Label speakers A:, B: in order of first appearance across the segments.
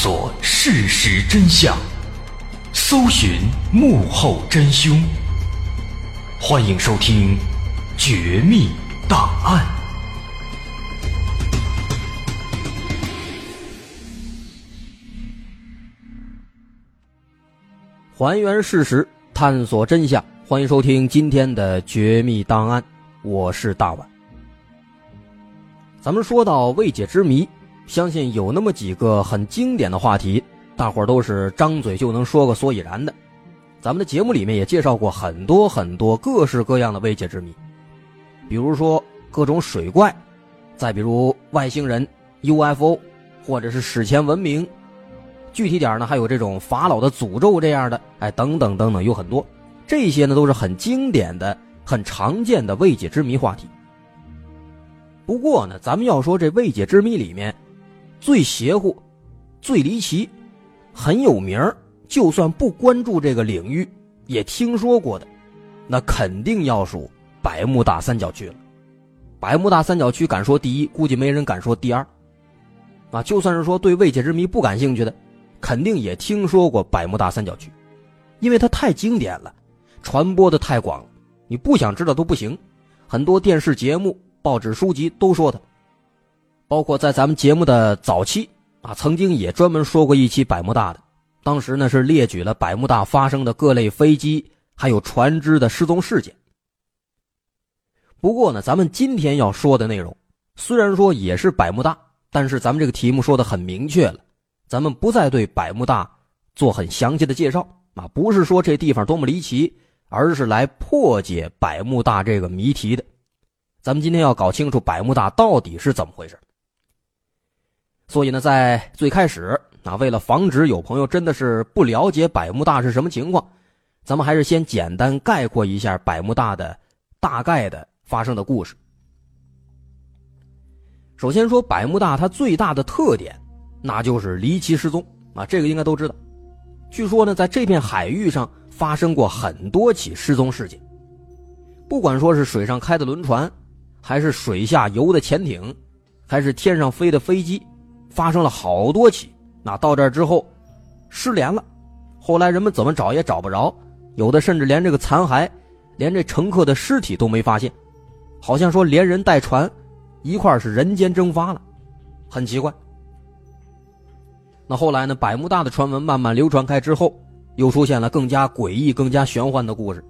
A: 索事实真相，搜寻幕后真凶。欢迎收听《绝密档案》，
B: 还原事实，探索真相。欢迎收听今天的《绝密档案》，我是大碗。咱们说到未解之谜。相信有那么几个很经典的话题，大伙儿都是张嘴就能说个所以然的。咱们的节目里面也介绍过很多很多各式各样的未解之谜，比如说各种水怪，再比如外星人、UFO，或者是史前文明。具体点呢，还有这种法老的诅咒这样的，哎，等等等等，有很多。这些呢都是很经典的、很常见的未解之谜话题。不过呢，咱们要说这未解之谜里面。最邪乎、最离奇、很有名就算不关注这个领域也听说过的，那肯定要数百慕大三角区了。百慕大三角区敢说第一，估计没人敢说第二。啊，就算是说对未解之谜不感兴趣的，肯定也听说过百慕大三角区，因为它太经典了，传播的太广了，你不想知道都不行。很多电视节目、报纸、书籍都说它。包括在咱们节目的早期啊，曾经也专门说过一期百慕大的，当时呢是列举了百慕大发生的各类飞机还有船只的失踪事件。不过呢，咱们今天要说的内容虽然说也是百慕大，但是咱们这个题目说的很明确了，咱们不再对百慕大做很详细的介绍啊，不是说这地方多么离奇，而是来破解百慕大这个谜题的。咱们今天要搞清楚百慕大到底是怎么回事。所以呢，在最开始啊，为了防止有朋友真的是不了解百慕大是什么情况，咱们还是先简单概括一下百慕大的大概的发生的故事。首先说百慕大它最大的特点，那就是离奇失踪啊，这个应该都知道。据说呢，在这片海域上发生过很多起失踪事件，不管说是水上开的轮船，还是水下游的潜艇，还是天上飞的飞机。发生了好多起，那到这儿之后，失联了。后来人们怎么找也找不着，有的甚至连这个残骸，连这乘客的尸体都没发现，好像说连人带船一块是人间蒸发了，很奇怪。那后来呢？百慕大的传闻慢慢流传开之后，又出现了更加诡异、更加玄幻的故事，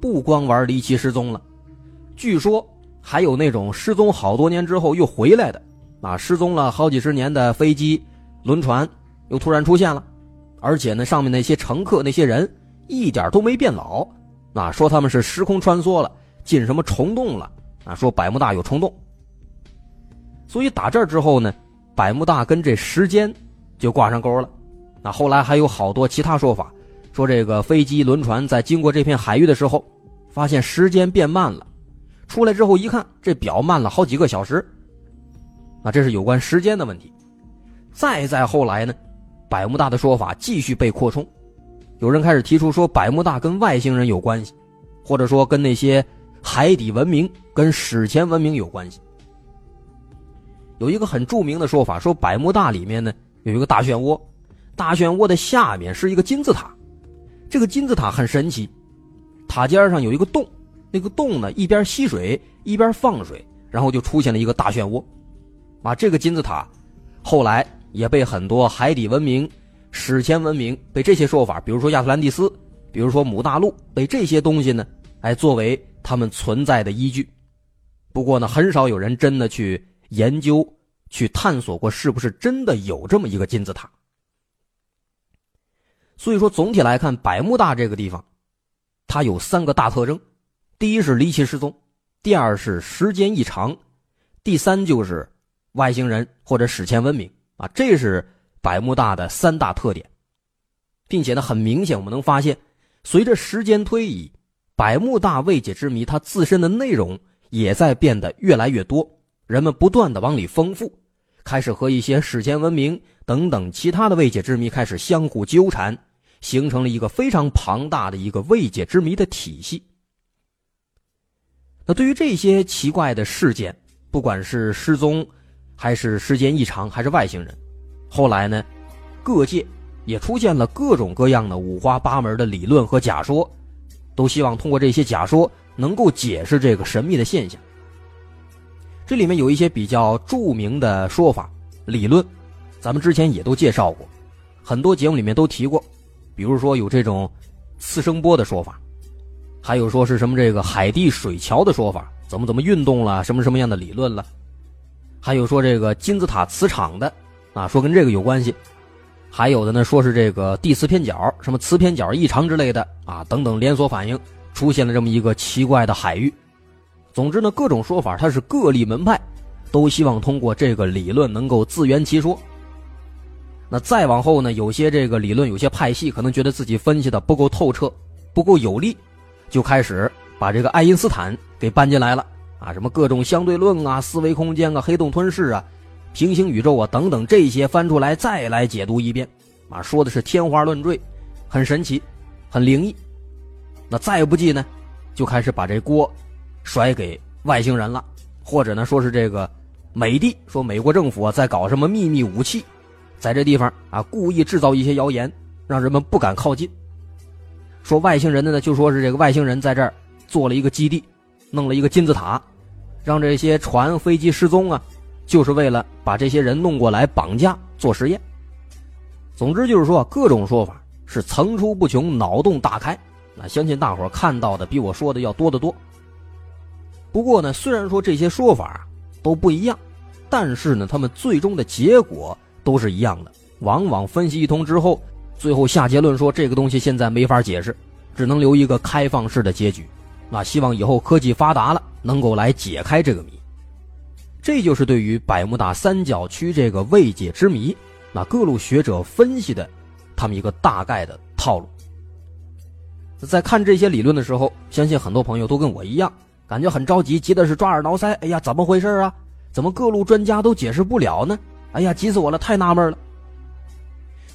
B: 不光玩离奇失踪了，据说还有那种失踪好多年之后又回来的。啊，失踪了好几十年的飞机、轮船又突然出现了，而且呢，上面那些乘客、那些人一点都没变老。啊，说他们是时空穿梭了，进什么虫洞了？啊，说百慕大有虫洞。所以打这儿之后呢，百慕大跟这时间就挂上钩了。那后来还有好多其他说法，说这个飞机、轮船在经过这片海域的时候，发现时间变慢了，出来之后一看，这表慢了好几个小时。那这是有关时间的问题。再再后来呢，百慕大的说法继续被扩充，有人开始提出说百慕大跟外星人有关系，或者说跟那些海底文明、跟史前文明有关系。有一个很著名的说法，说百慕大里面呢有一个大漩涡，大漩涡的下面是一个金字塔，这个金字塔很神奇，塔尖上有一个洞，那个洞呢一边吸水一边放水，然后就出现了一个大漩涡。啊，这个金字塔，后来也被很多海底文明、史前文明被这些说法，比如说亚特兰蒂斯，比如说母大陆，被这些东西呢，哎，作为他们存在的依据。不过呢，很少有人真的去研究、去探索过，是不是真的有这么一个金字塔。所以说，总体来看，百慕大这个地方，它有三个大特征：第一是离奇失踪，第二是时间异常，第三就是。外星人或者史前文明啊，这是百慕大的三大特点，并且呢，很明显我们能发现，随着时间推移，百慕大未解之谜它自身的内容也在变得越来越多，人们不断的往里丰富，开始和一些史前文明等等其他的未解之谜开始相互纠缠，形成了一个非常庞大的一个未解之谜的体系。那对于这些奇怪的事件，不管是失踪，还是时间异常，还是外星人？后来呢，各界也出现了各种各样的五花八门的理论和假说，都希望通过这些假说能够解释这个神秘的现象。这里面有一些比较著名的说法、理论，咱们之前也都介绍过，很多节目里面都提过，比如说有这种次声波的说法，还有说是什么这个海地水桥的说法，怎么怎么运动了，什么什么样的理论了。还有说这个金字塔磁场的，啊，说跟这个有关系；还有的呢，说是这个地磁偏角，什么磁偏角异常之类的啊，等等连锁反应出现了这么一个奇怪的海域。总之呢，各种说法它是各立门派，都希望通过这个理论能够自圆其说。那再往后呢，有些这个理论有些派系可能觉得自己分析的不够透彻，不够有力，就开始把这个爱因斯坦给搬进来了。啊，什么各种相对论啊、思维空间啊、黑洞吞噬啊、平行宇宙啊等等，这些翻出来再来解读一遍，啊，说的是天花乱坠，很神奇，很灵异。那再不济呢，就开始把这锅甩给外星人了，或者呢，说是这个美帝说美国政府啊在搞什么秘密武器，在这地方啊故意制造一些谣言，让人们不敢靠近。说外星人的呢，就说是这个外星人在这儿做了一个基地。弄了一个金字塔，让这些船飞机失踪啊，就是为了把这些人弄过来绑架做实验。总之就是说，各种说法是层出不穷，脑洞大开。那相信大伙看到的比我说的要多得多。不过呢，虽然说这些说法都不一样，但是呢，他们最终的结果都是一样的。往往分析一通之后，最后下结论说这个东西现在没法解释，只能留一个开放式的结局。那希望以后科技发达了，能够来解开这个谜。这就是对于百慕大三角区这个未解之谜，那各路学者分析的，他们一个大概的套路。在看这些理论的时候，相信很多朋友都跟我一样，感觉很着急，急的是抓耳挠腮。哎呀，怎么回事啊？怎么各路专家都解释不了呢？哎呀，急死我了，太纳闷了。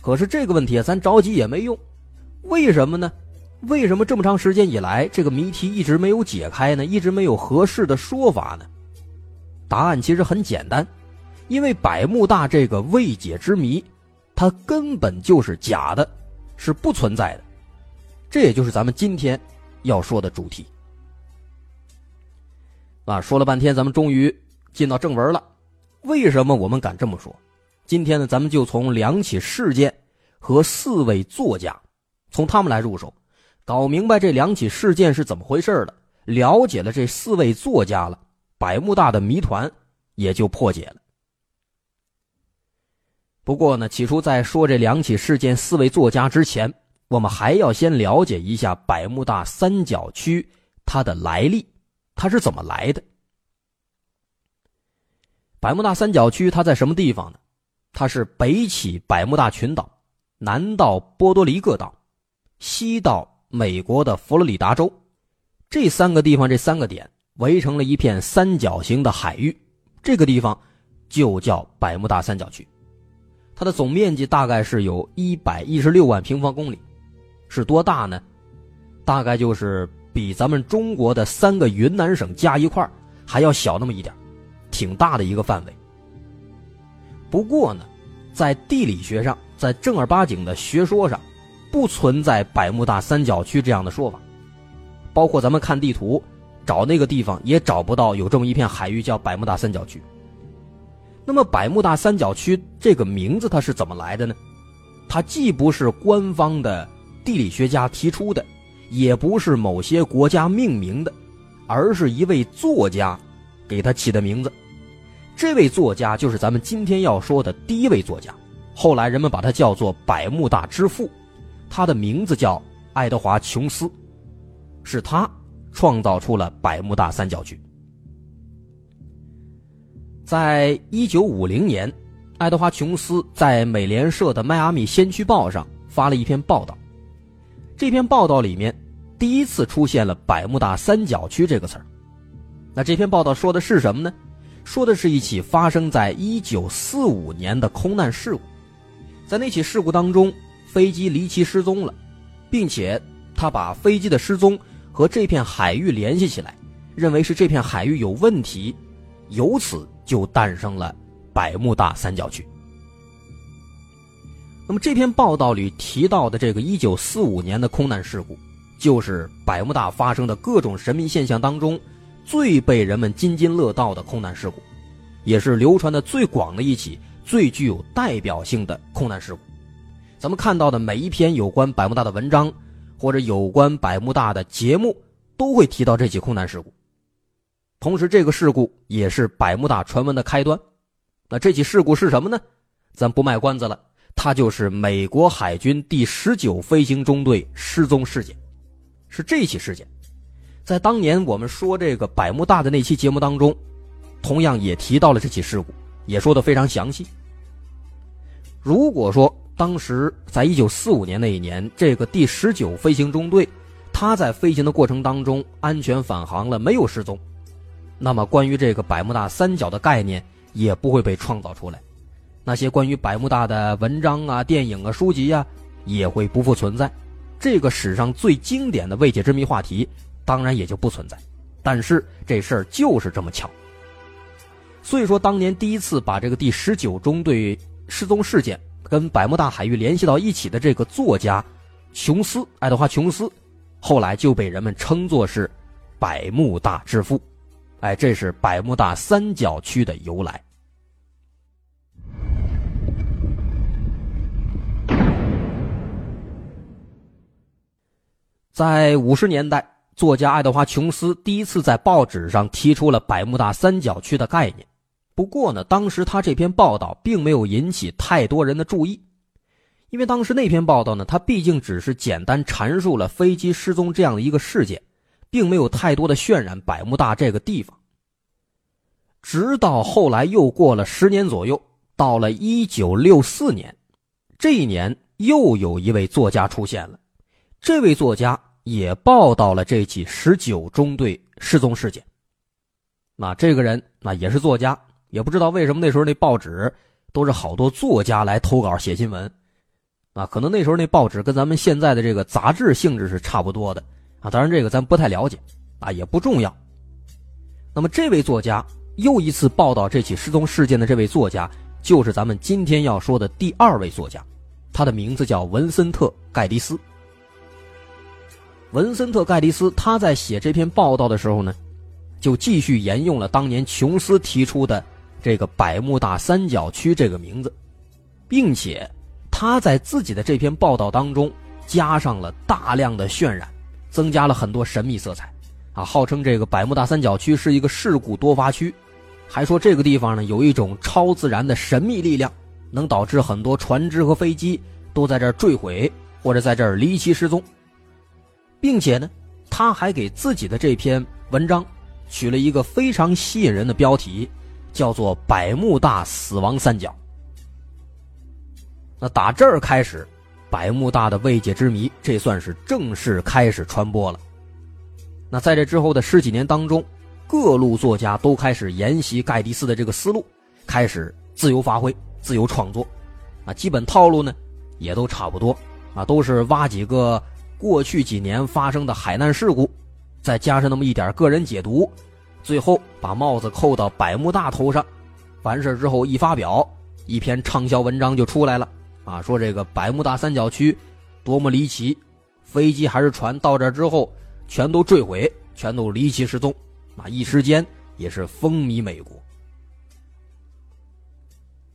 B: 可是这个问题咱着急也没用，为什么呢？为什么这么长时间以来，这个谜题一直没有解开呢？一直没有合适的说法呢？答案其实很简单，因为百慕大这个未解之谜，它根本就是假的，是不存在的。这也就是咱们今天要说的主题。啊，说了半天，咱们终于进到正文了。为什么我们敢这么说？今天呢，咱们就从两起事件和四位作家，从他们来入手。搞明白这两起事件是怎么回事了，了解了这四位作家了，百慕大的谜团也就破解了。不过呢，起初在说这两起事件、四位作家之前，我们还要先了解一下百慕大三角区它的来历，它是怎么来的？百慕大三角区它在什么地方呢？它是北起百慕大群岛，南到波多黎各岛，西到。美国的佛罗里达州，这三个地方，这三个点围成了一片三角形的海域，这个地方就叫百慕大三角区。它的总面积大概是有一百一十六万平方公里，是多大呢？大概就是比咱们中国的三个云南省加一块还要小那么一点，挺大的一个范围。不过呢，在地理学上，在正儿八经的学说上。不存在百慕大三角区这样的说法，包括咱们看地图，找那个地方也找不到有这么一片海域叫百慕大三角区。那么百慕大三角区这个名字它是怎么来的呢？它既不是官方的地理学家提出的，也不是某些国家命名的，而是一位作家给他起的名字。这位作家就是咱们今天要说的第一位作家，后来人们把他叫做百慕大之父。他的名字叫爱德华·琼斯，是他创造出了百慕大三角区。在一九五零年，爱德华·琼斯在美联社的《迈阿密先驱报》上发了一篇报道。这篇报道里面第一次出现了“百慕大三角区”这个词儿。那这篇报道说的是什么呢？说的是一起发生在一九四五年的空难事故。在那起事故当中。飞机离奇失踪了，并且他把飞机的失踪和这片海域联系起来，认为是这片海域有问题，由此就诞生了百慕大三角区。那么这篇报道里提到的这个1945年的空难事故，就是百慕大发生的各种神秘现象当中最被人们津津乐道的空难事故，也是流传的最广的一起最具有代表性的空难事故。咱们看到的每一篇有关百慕大的文章，或者有关百慕大的节目，都会提到这起空难事故。同时，这个事故也是百慕大传闻的开端。那这起事故是什么呢？咱不卖关子了，它就是美国海军第十九飞行中队失踪事件。是这起事件，在当年我们说这个百慕大的那期节目当中，同样也提到了这起事故，也说的非常详细。如果说，当时在一九四五年那一年，这个第十九飞行中队，他在飞行的过程当中安全返航了，没有失踪，那么关于这个百慕大三角的概念也不会被创造出来，那些关于百慕大的文章啊、电影啊、书籍呀也会不复存在，这个史上最经典的未解之谜话题当然也就不存在。但是这事儿就是这么巧，所以说当年第一次把这个第十九中队失踪事件。跟百慕大海域联系到一起的这个作家，琼斯爱德华琼斯，后来就被人们称作是百慕大之父。哎，这是百慕大三角区的由来。在五十年代，作家爱德华琼斯第一次在报纸上提出了百慕大三角区的概念。不过呢，当时他这篇报道并没有引起太多人的注意，因为当时那篇报道呢，他毕竟只是简单阐述了飞机失踪这样的一个事件，并没有太多的渲染百慕大这个地方。直到后来又过了十年左右，到了一九六四年，这一年又有一位作家出现了，这位作家也报道了这起十九中队失踪事件。那这个人那也是作家。也不知道为什么那时候那报纸都是好多作家来投稿写新闻，啊，可能那时候那报纸跟咱们现在的这个杂志性质是差不多的啊。当然这个咱不太了解，啊，也不重要。那么这位作家又一次报道这起失踪事件的这位作家，就是咱们今天要说的第二位作家，他的名字叫文森特·盖迪斯。文森特·盖迪斯他在写这篇报道的时候呢，就继续沿用了当年琼斯提出的。这个百慕大三角区这个名字，并且他在自己的这篇报道当中加上了大量的渲染，增加了很多神秘色彩，啊，号称这个百慕大三角区是一个事故多发区，还说这个地方呢有一种超自然的神秘力量，能导致很多船只和飞机都在这儿坠毁或者在这儿离奇失踪，并且呢，他还给自己的这篇文章取了一个非常吸引人的标题。叫做百慕大死亡三角。那打这儿开始，百慕大的未解之谜，这算是正式开始传播了。那在这之后的十几年当中，各路作家都开始沿袭盖迪斯的这个思路，开始自由发挥、自由创作。啊，基本套路呢，也都差不多。啊，都是挖几个过去几年发生的海难事故，再加上那么一点个人解读。最后把帽子扣到百慕大头上，完事之后一发表，一篇畅销文章就出来了啊！说这个百慕大三角区多么离奇，飞机还是船到这之后全都坠毁，全都离奇失踪，啊，一时间也是风靡美国。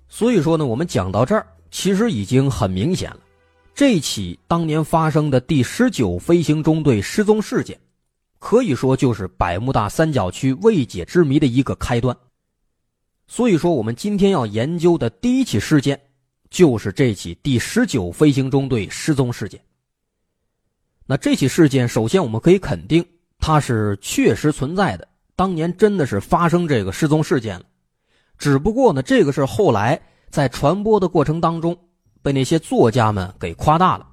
B: 所以说呢，我们讲到这儿，其实已经很明显了，这起当年发生的第十九飞行中队失踪事件。可以说就是百慕大三角区未解之谜的一个开端。所以说，我们今天要研究的第一起事件，就是这起第十九飞行中队失踪事件。那这起事件，首先我们可以肯定，它是确实存在的，当年真的是发生这个失踪事件了。只不过呢，这个事后来在传播的过程当中，被那些作家们给夸大了。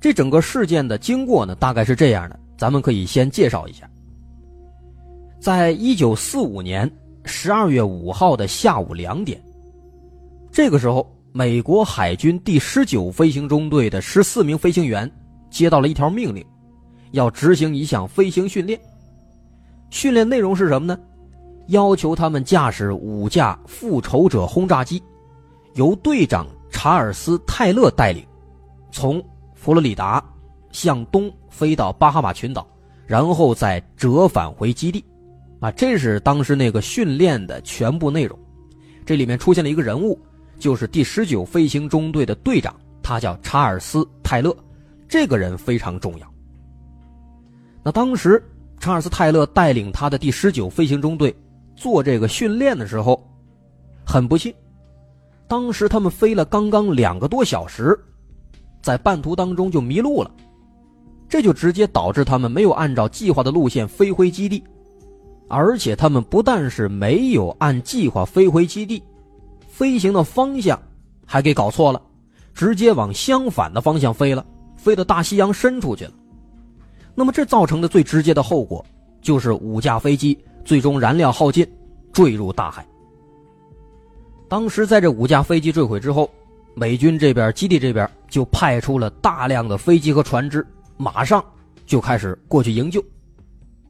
B: 这整个事件的经过呢，大概是这样的。咱们可以先介绍一下，在一九四五年十二月五号的下午两点，这个时候，美国海军第十九飞行中队的十四名飞行员接到了一条命令，要执行一项飞行训练。训练内容是什么呢？要求他们驾驶五架复仇者轰炸机，由队长查尔斯·泰勒带领，从佛罗里达向东飞到巴哈马群岛，然后再折返回基地。啊，这是当时那个训练的全部内容。这里面出现了一个人物，就是第十九飞行中队的队长，他叫查尔斯·泰勒。这个人非常重要。那当时查尔斯·泰勒带领他的第十九飞行中队做这个训练的时候，很不幸，当时他们飞了刚刚两个多小时，在半途当中就迷路了，这就直接导致他们没有按照计划的路线飞回基地。而且他们不但是没有按计划飞回基地，飞行的方向还给搞错了，直接往相反的方向飞了，飞到大西洋深处去了。那么这造成的最直接的后果，就是五架飞机最终燃料耗尽，坠入大海。当时在这五架飞机坠毁之后，美军这边基地这边就派出了大量的飞机和船只，马上就开始过去营救。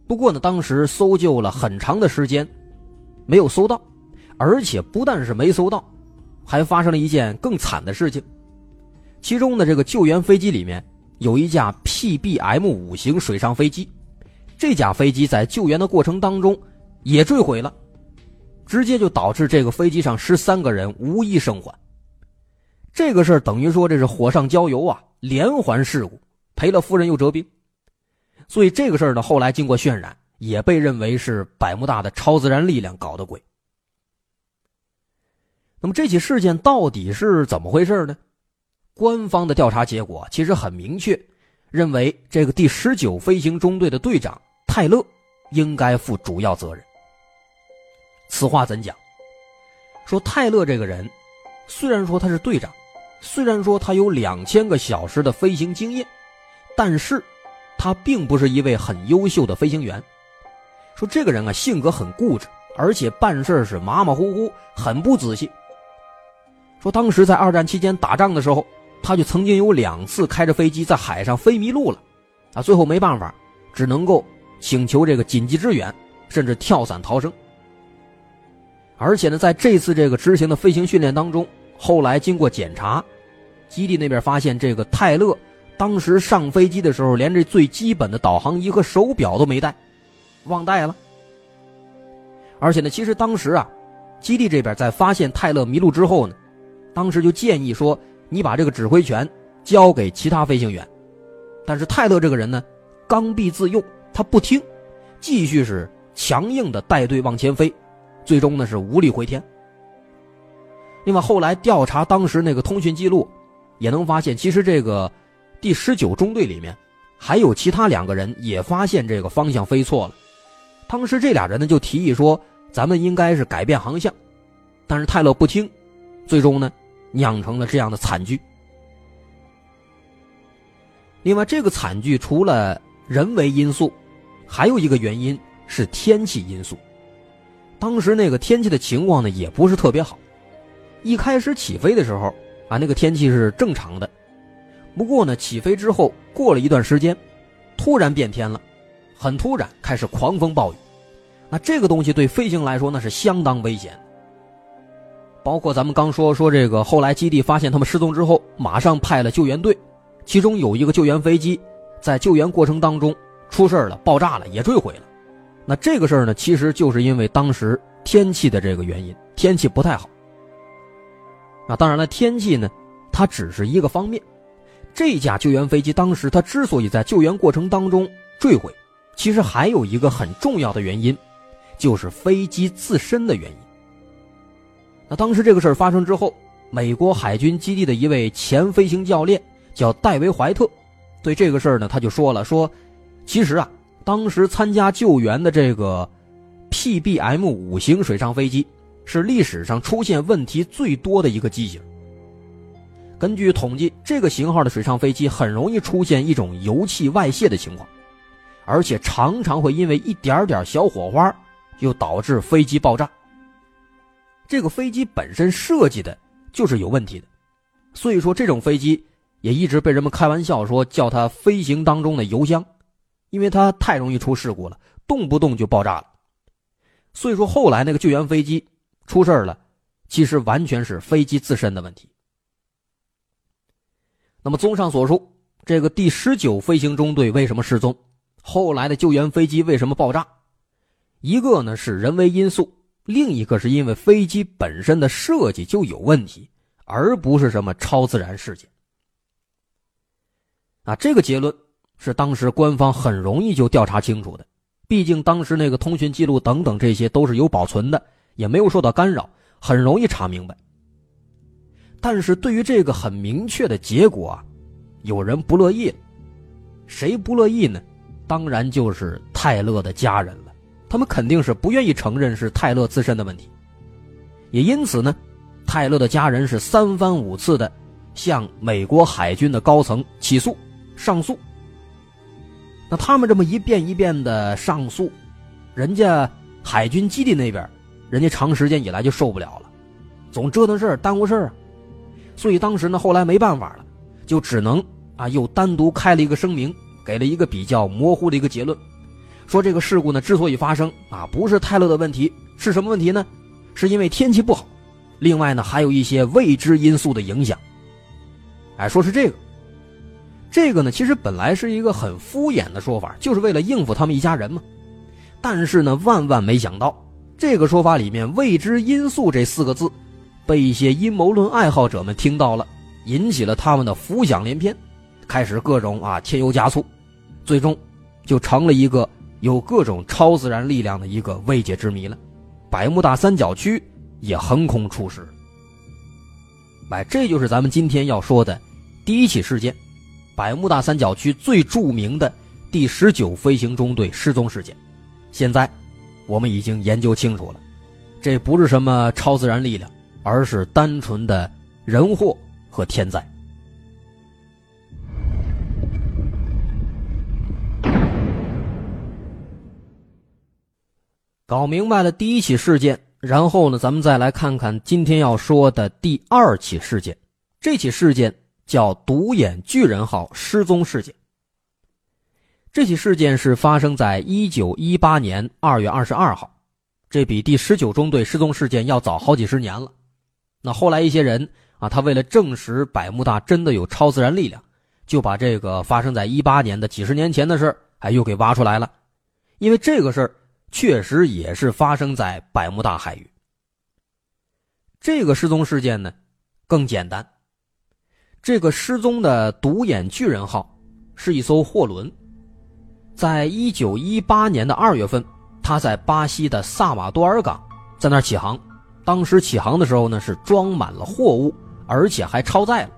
B: 不过呢，当时搜救了很长的时间，没有搜到，而且不但是没搜到，还发生了一件更惨的事情。其中的这个救援飞机里面有一架 PBM 五型水上飞机，这架飞机在救援的过程当中也坠毁了，直接就导致这个飞机上十三个人无一生还。这个事儿等于说这是火上浇油啊，连环事故，赔了夫人又折兵。所以这个事儿呢，后来经过渲染，也被认为是百慕大的超自然力量搞的鬼。那么这起事件到底是怎么回事呢？官方的调查结果其实很明确，认为这个第十九飞行中队的队长泰勒应该负主要责任。此话怎讲？说泰勒这个人，虽然说他是队长，虽然说他有两千个小时的飞行经验，但是。他并不是一位很优秀的飞行员，说这个人啊性格很固执，而且办事是马马虎虎，很不仔细。说当时在二战期间打仗的时候，他就曾经有两次开着飞机在海上飞迷路了，啊，最后没办法，只能够请求这个紧急支援，甚至跳伞逃生。而且呢，在这次这个执行的飞行训练当中，后来经过检查，基地那边发现这个泰勒。当时上飞机的时候，连这最基本的导航仪和手表都没带，忘带了。而且呢，其实当时啊，基地这边在发现泰勒迷路之后呢，当时就建议说，你把这个指挥权交给其他飞行员。但是泰勒这个人呢，刚愎自用，他不听，继续是强硬的带队往前飞，最终呢是无力回天。另外，后来调查当时那个通讯记录，也能发现，其实这个。第十九中队里面，还有其他两个人也发现这个方向飞错了。当时这俩人呢就提议说：“咱们应该是改变航向。”但是泰勒不听，最终呢酿成了这样的惨剧。另外，这个惨剧除了人为因素，还有一个原因是天气因素。当时那个天气的情况呢也不是特别好。一开始起飞的时候啊，那个天气是正常的。不过呢，起飞之后过了一段时间，突然变天了，很突然开始狂风暴雨。那这个东西对飞行来说那是相当危险。包括咱们刚说说这个，后来基地发现他们失踪之后，马上派了救援队，其中有一个救援飞机在救援过程当中出事了，爆炸了，也坠毁了。那这个事儿呢，其实就是因为当时天气的这个原因，天气不太好。那当然了，天气呢，它只是一个方面。这架救援飞机当时它之所以在救援过程当中坠毁，其实还有一个很重要的原因，就是飞机自身的原因。那当时这个事儿发生之后，美国海军基地的一位前飞行教练叫戴维·怀特，对这个事儿呢，他就说了说，其实啊，当时参加救援的这个 PBM 五型水上飞机是历史上出现问题最多的一个机型。根据统计，这个型号的水上飞机很容易出现一种油气外泄的情况，而且常常会因为一点点小火花，就导致飞机爆炸。这个飞机本身设计的就是有问题的，所以说这种飞机也一直被人们开玩笑说叫它飞行当中的油箱，因为它太容易出事故了，动不动就爆炸了。所以说后来那个救援飞机出事了，其实完全是飞机自身的问题。那么，综上所述，这个第十九飞行中队为什么失踪？后来的救援飞机为什么爆炸？一个呢是人为因素，另一个是因为飞机本身的设计就有问题，而不是什么超自然事件。啊，这个结论是当时官方很容易就调查清楚的，毕竟当时那个通讯记录等等这些都是有保存的，也没有受到干扰，很容易查明白。但是对于这个很明确的结果，有人不乐意。谁不乐意呢？当然就是泰勒的家人了。他们肯定是不愿意承认是泰勒自身的问题。也因此呢，泰勒的家人是三番五次的向美国海军的高层起诉、上诉。那他们这么一遍一遍的上诉，人家海军基地那边，人家长时间以来就受不了了，总折腾事儿、耽误事儿啊。所以当时呢，后来没办法了，就只能啊，又单独开了一个声明，给了一个比较模糊的一个结论，说这个事故呢之所以发生啊，不是泰勒的问题，是什么问题呢？是因为天气不好，另外呢还有一些未知因素的影响。哎，说是这个，这个呢其实本来是一个很敷衍的说法，就是为了应付他们一家人嘛。但是呢，万万没想到，这个说法里面“未知因素”这四个字。被一些阴谋论爱好者们听到了，引起了他们的浮想联翩，开始各种啊添油加醋，最终就成了一个有各种超自然力量的一个未解之谜了。百慕大三角区也横空出世。哎，这就是咱们今天要说的第一起事件——百慕大三角区最著名的第十九飞行中队失踪事件。现在我们已经研究清楚了，这不是什么超自然力量。而是单纯的人祸和天灾。搞明白了第一起事件，然后呢，咱们再来看看今天要说的第二起事件。这起事件叫“独眼巨人号”失踪事件。这起事件是发生在一九一八年二月二十二号，这比第十九中队失踪事件要早好几十年了。那后来一些人啊，他为了证实百慕大真的有超自然力量，就把这个发生在一八年的几十年前的事儿，哎，又给挖出来了。因为这个事儿确实也是发生在百慕大海域。这个失踪事件呢，更简单。这个失踪的独眼巨人号是一艘货轮，在一九一八年的二月份，它在巴西的萨瓦多尔港在那儿起航。当时起航的时候呢，是装满了货物，而且还超载了。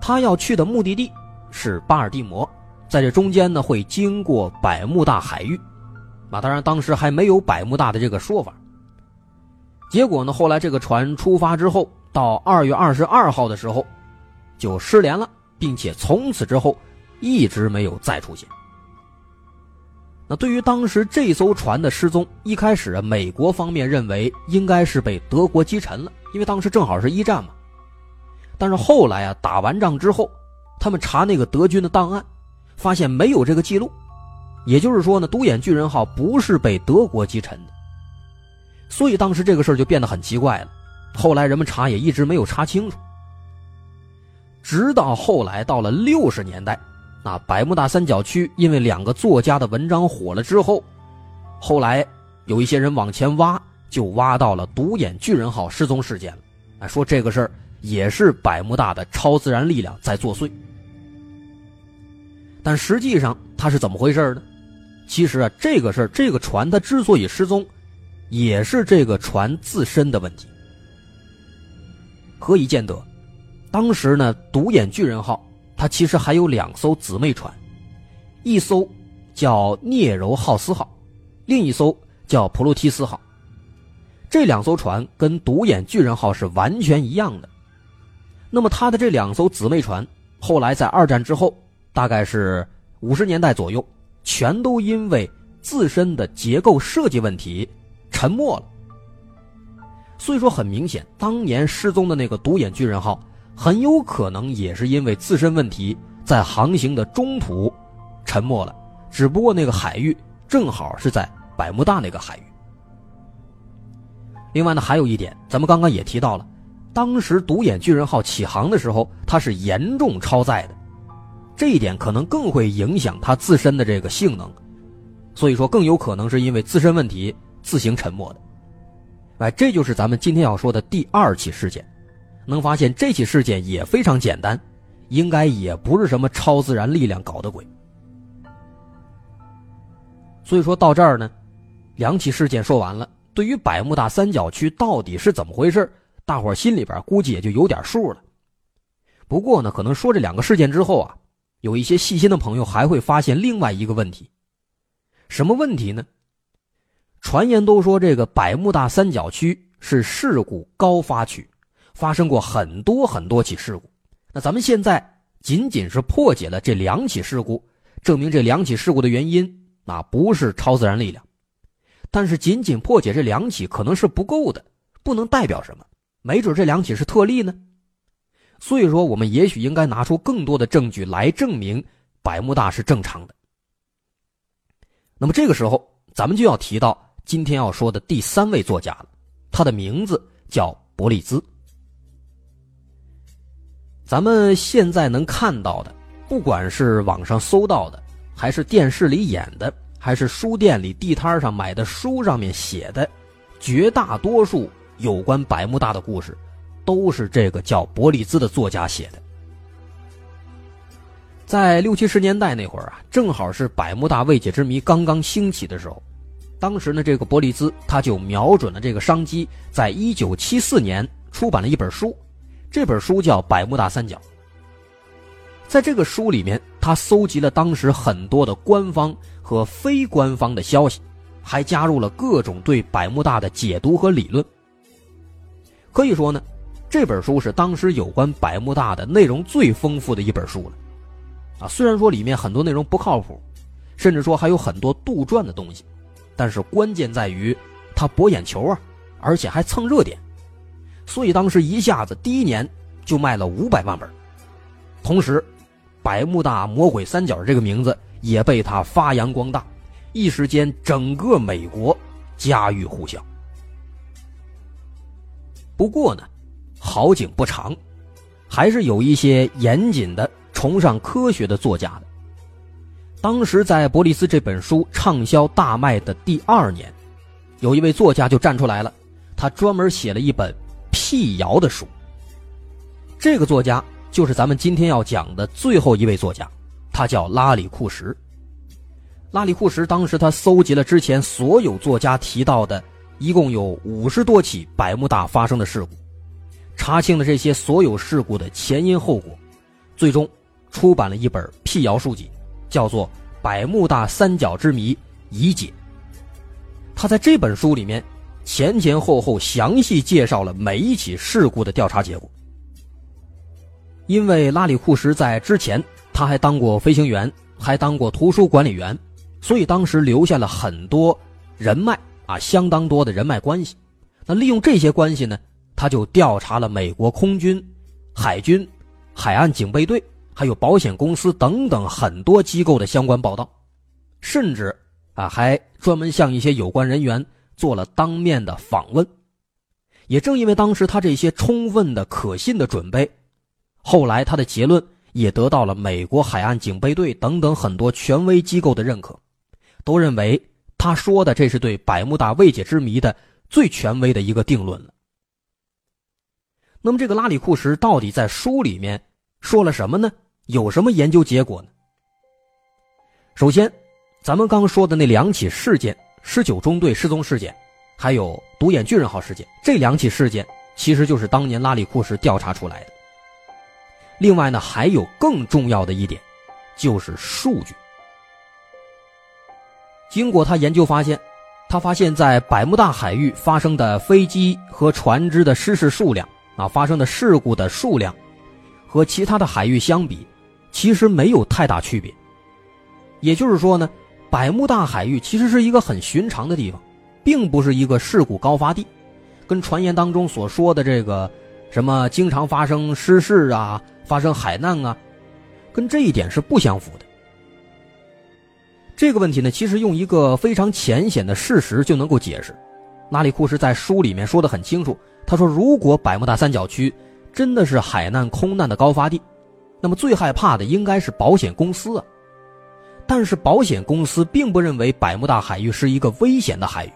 B: 他要去的目的地是巴尔的摩，在这中间呢会经过百慕大海域，啊，当然当时还没有百慕大的这个说法。结果呢，后来这个船出发之后，到二月二十二号的时候，就失联了，并且从此之后一直没有再出现。那对于当时这艘船的失踪，一开始啊，美国方面认为应该是被德国击沉了，因为当时正好是一战嘛。但是后来啊，打完仗之后，他们查那个德军的档案，发现没有这个记录，也就是说呢，独眼巨人号不是被德国击沉的。所以当时这个事儿就变得很奇怪了。后来人们查也一直没有查清楚，直到后来到了六十年代。那百慕大三角区因为两个作家的文章火了之后，后来有一些人往前挖，就挖到了独眼巨人号失踪事件了。哎，说这个事儿也是百慕大的超自然力量在作祟。但实际上它是怎么回事呢？其实啊，这个事儿，这个船它之所以失踪，也是这个船自身的问题。何以见得？当时呢，独眼巨人号。它其实还有两艘姊妹船，一艘叫聂柔浩斯号，另一艘叫普鲁提斯号。这两艘船跟独眼巨人号是完全一样的。那么它的这两艘姊妹船，后来在二战之后，大概是五十年代左右，全都因为自身的结构设计问题沉没了。所以说，很明显，当年失踪的那个独眼巨人号。很有可能也是因为自身问题，在航行的中途沉没了。只不过那个海域正好是在百慕大那个海域。另外呢，还有一点，咱们刚刚也提到了，当时独眼巨人号起航的时候，它是严重超载的，这一点可能更会影响它自身的这个性能，所以说更有可能是因为自身问题自行沉没的。哎，这就是咱们今天要说的第二起事件。能发现这起事件也非常简单，应该也不是什么超自然力量搞的鬼。所以说到这儿呢，两起事件说完了。对于百慕大三角区到底是怎么回事，大伙心里边估计也就有点数了。不过呢，可能说这两个事件之后啊，有一些细心的朋友还会发现另外一个问题。什么问题呢？传言都说这个百慕大三角区是事故高发区，发生过很多很多起事故。那咱们现在仅仅是破解了这两起事故，证明这两起事故的原因那不是超自然力量。但是仅仅破解这两起可能是不够的，不能代表什么，没准这两起是特例呢。所以说，我们也许应该拿出更多的证据来证明百慕大是正常的。那么这个时候，咱们就要提到今天要说的第三位作家了，他的名字叫伯利兹。咱们现在能看到的，不管是网上搜到的，还是电视里演的。还是书店里地摊上买的书上面写的，绝大多数有关百慕大的故事，都是这个叫伯利兹的作家写的。在六七十年代那会儿啊，正好是百慕大未解之谜刚刚兴起的时候，当时呢，这个伯利兹他就瞄准了这个商机，在一九七四年出版了一本书，这本书叫《百慕大三角》。在这个书里面，他搜集了当时很多的官方。和非官方的消息，还加入了各种对百慕大的解读和理论。可以说呢，这本书是当时有关百慕大的内容最丰富的一本书了。啊，虽然说里面很多内容不靠谱，甚至说还有很多杜撰的东西，但是关键在于它博眼球啊，而且还蹭热点，所以当时一下子第一年就卖了五百万本。同时，百慕大魔鬼三角这个名字。也被他发扬光大，一时间整个美国家喻户晓。不过呢，好景不长，还是有一些严谨的、崇尚科学的作家的。当时在伯利斯这本书畅销大卖的第二年，有一位作家就站出来了，他专门写了一本辟谣的书。这个作家就是咱们今天要讲的最后一位作家。他叫拉里库什。拉里库什当时他搜集了之前所有作家提到的，一共有五十多起百慕大发生的事故，查清了这些所有事故的前因后果，最终出版了一本辟谣书籍，叫做《百慕大三角之谜已解》。他在这本书里面前前后后详细介绍了每一起事故的调查结果。因为拉里库什在之前。他还当过飞行员，还当过图书管理员，所以当时留下了很多人脉啊，相当多的人脉关系。那利用这些关系呢，他就调查了美国空军、海军、海岸警备队，还有保险公司等等很多机构的相关报道，甚至啊，还专门向一些有关人员做了当面的访问。也正因为当时他这些充分的、可信的准备，后来他的结论。也得到了美国海岸警备队等等很多权威机构的认可，都认为他说的这是对百慕大未解之谜的最权威的一个定论了。那么，这个拉里库什到底在书里面说了什么呢？有什么研究结果呢？首先，咱们刚说的那两起事件——十九中队失踪事件，还有独眼巨人号事件，这两起事件其实就是当年拉里库什调查出来的。另外呢，还有更重要的一点，就是数据。经过他研究发现，他发现，在百慕大海域发生的飞机和船只的失事数量啊，发生的事故的数量，和其他的海域相比，其实没有太大区别。也就是说呢，百慕大海域其实是一个很寻常的地方，并不是一个事故高发地，跟传言当中所说的这个什么经常发生失事啊。发生海难啊，跟这一点是不相符的。这个问题呢，其实用一个非常浅显的事实就能够解释，拉里库什在书里面说的很清楚，他说如果百慕大三角区真的是海难空难的高发地，那么最害怕的应该是保险公司啊。但是保险公司并不认为百慕大海域是一个危险的海域。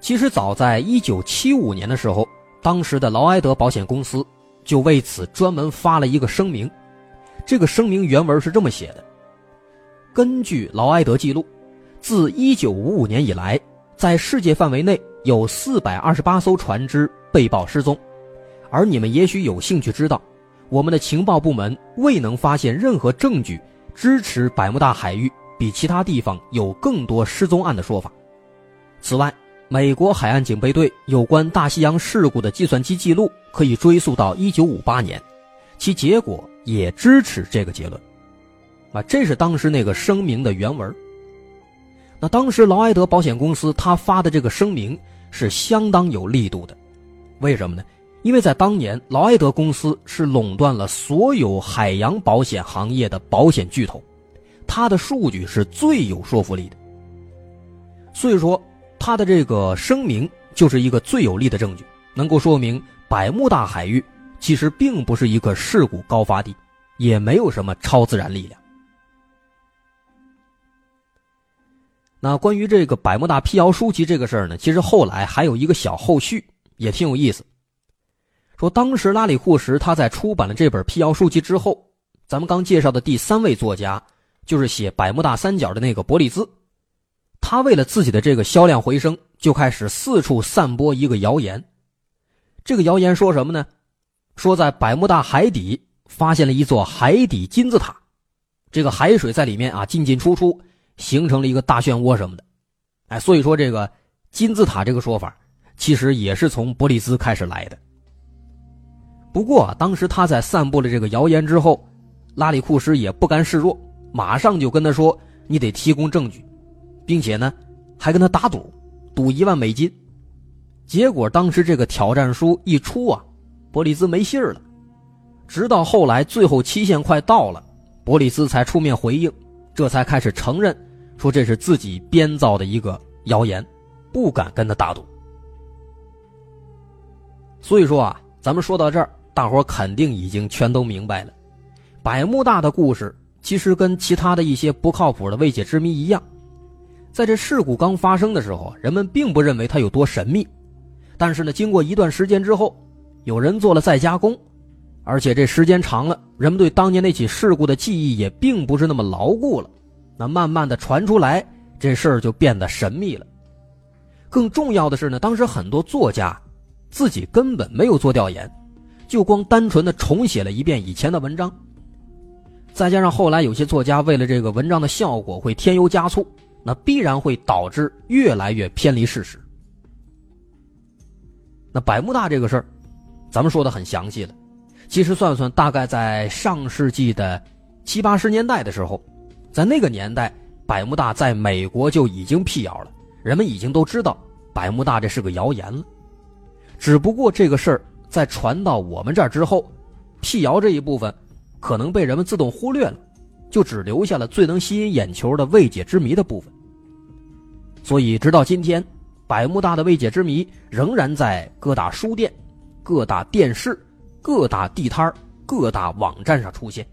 B: 其实早在1975年的时候，当时的劳埃德保险公司就为此专门发了一个声明。这个声明原文是这么写的：根据劳埃德记录，自1955年以来，在世界范围内有428艘船只被曝失踪，而你们也许有兴趣知道，我们的情报部门未能发现任何证据支持百慕大海域比其他地方有更多失踪案的说法。此外，美国海岸警备队有关大西洋事故的计算机记录可以追溯到1958年，其结果也支持这个结论。啊，这是当时那个声明的原文。那当时劳埃德保险公司他发的这个声明是相当有力度的，为什么呢？因为在当年，劳埃德公司是垄断了所有海洋保险行业的保险巨头，它的数据是最有说服力的。所以说。他的这个声明就是一个最有力的证据，能够说明百慕大海域其实并不是一个事故高发地，也没有什么超自然力量。那关于这个百慕大辟谣书籍这个事儿呢，其实后来还有一个小后续，也挺有意思。说当时拉里库什他在出版了这本辟谣书籍之后，咱们刚介绍的第三位作家，就是写百慕大三角的那个伯利兹。他为了自己的这个销量回升，就开始四处散播一个谣言。这个谣言说什么呢？说在百慕大海底发现了一座海底金字塔，这个海水在里面啊进进出出，形成了一个大漩涡什么的。哎，所以说这个金字塔这个说法，其实也是从伯利兹开始来的。不过当时他在散布了这个谣言之后，拉里库什也不甘示弱，马上就跟他说：“你得提供证据。”并且呢，还跟他打赌，赌一万美金。结果当时这个挑战书一出啊，伯利兹没信儿了。直到后来最后期限快到了，伯利兹才出面回应，这才开始承认说这是自己编造的一个谣言，不敢跟他打赌。所以说啊，咱们说到这儿，大伙肯定已经全都明白了，百慕大的故事其实跟其他的一些不靠谱的未解之谜一样。在这事故刚发生的时候，人们并不认为它有多神秘，但是呢，经过一段时间之后，有人做了再加工，而且这时间长了，人们对当年那起事故的记忆也并不是那么牢固了，那慢慢的传出来，这事儿就变得神秘了。更重要的是呢，当时很多作家自己根本没有做调研，就光单纯的重写了一遍以前的文章，再加上后来有些作家为了这个文章的效果会添油加醋。那必然会导致越来越偏离事实。那百慕大这个事儿，咱们说的很详细了。其实算算，大概在上世纪的七八十年代的时候，在那个年代，百慕大在美国就已经辟谣了，人们已经都知道百慕大这是个谣言了。只不过这个事儿在传到我们这儿之后，辟谣这一部分可能被人们自动忽略了，就只留下了最能吸引眼球的未解之谜的部分。所以，直到今天，百慕大的未解之谜仍然在各大书店、各大电视、各大地摊各大网站上出现，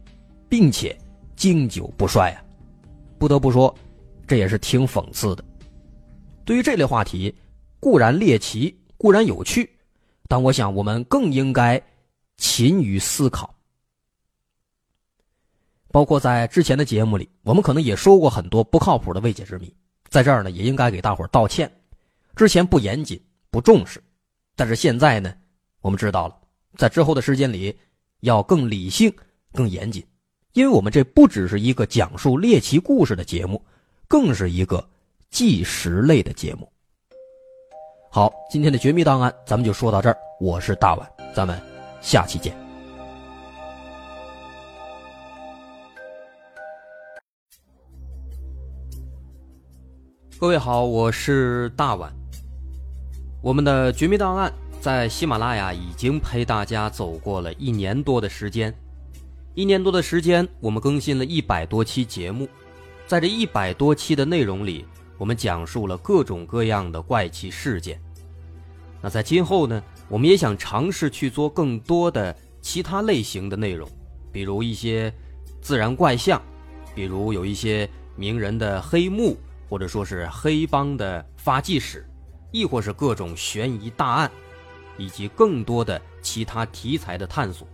B: 并且经久不衰啊！不得不说，这也是挺讽刺的。对于这类话题，固然猎奇，固然有趣，但我想我们更应该勤于思考。包括在之前的节目里，我们可能也说过很多不靠谱的未解之谜。在这儿呢，也应该给大伙道歉，之前不严谨、不重视，但是现在呢，我们知道了，在之后的时间里，要更理性、更严谨，因为我们这不只是一个讲述猎奇故事的节目，更是一个纪实类的节目。好，今天的绝密档案咱们就说到这儿，我是大碗，咱们下期见。各位好，我是大碗。我们的《绝密档案》在喜马拉雅已经陪大家走过了一年多的时间，一年多的时间，我们更新了一百多期节目，在这一百多期的内容里，我们讲述了各种各样的怪奇事件。那在今后呢，我们也想尝试去做更多的其他类型的内容，比如一些自然怪象，比如有一些名人的黑幕，或者说是黑帮的发迹史，亦或是各种悬疑大案，以及更多的其他题材的探索。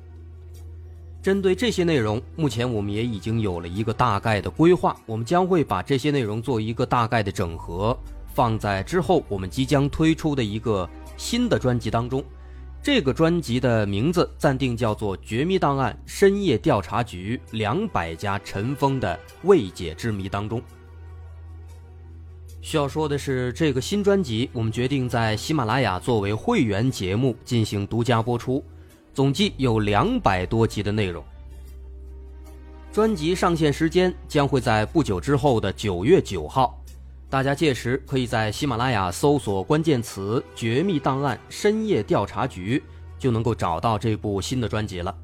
B: 针对这些内容，目前我们也已经有了一个大概的规划，我们将会把这些内容做一个大概的整合，放在之后我们即将推出的一个。新的专辑当中，这个专辑的名字暂定叫做《绝密档案：深夜调查局两百家尘封的未解之谜》当中。需要说的是，这个新专辑我们决定在喜马拉雅作为会员节目进行独家播出，总计有两百多集的内容。专辑上线时间将会在不久之后的九月九号。大家届时可以在喜马拉雅搜索关键词“绝密档案深夜调查局”，就能够找到这部新的专辑了。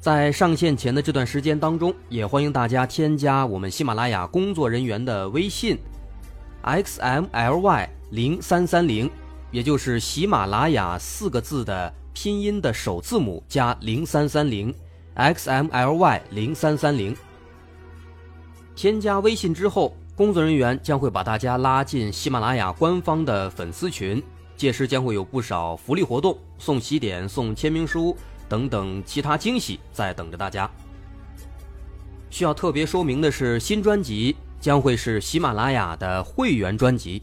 B: 在上线前的这段时间当中，也欢迎大家添加我们喜马拉雅工作人员的微信：xmly 零三三零，也就是喜马拉雅四个字的拼音的首字母加零三三零，xmly 零三三零。添加微信之后。工作人员将会把大家拉进喜马拉雅官方的粉丝群，届时将会有不少福利活动，送喜点、送签名书等等其他惊喜在等着大家。需要特别说明的是，新专辑将会是喜马拉雅的会员专辑，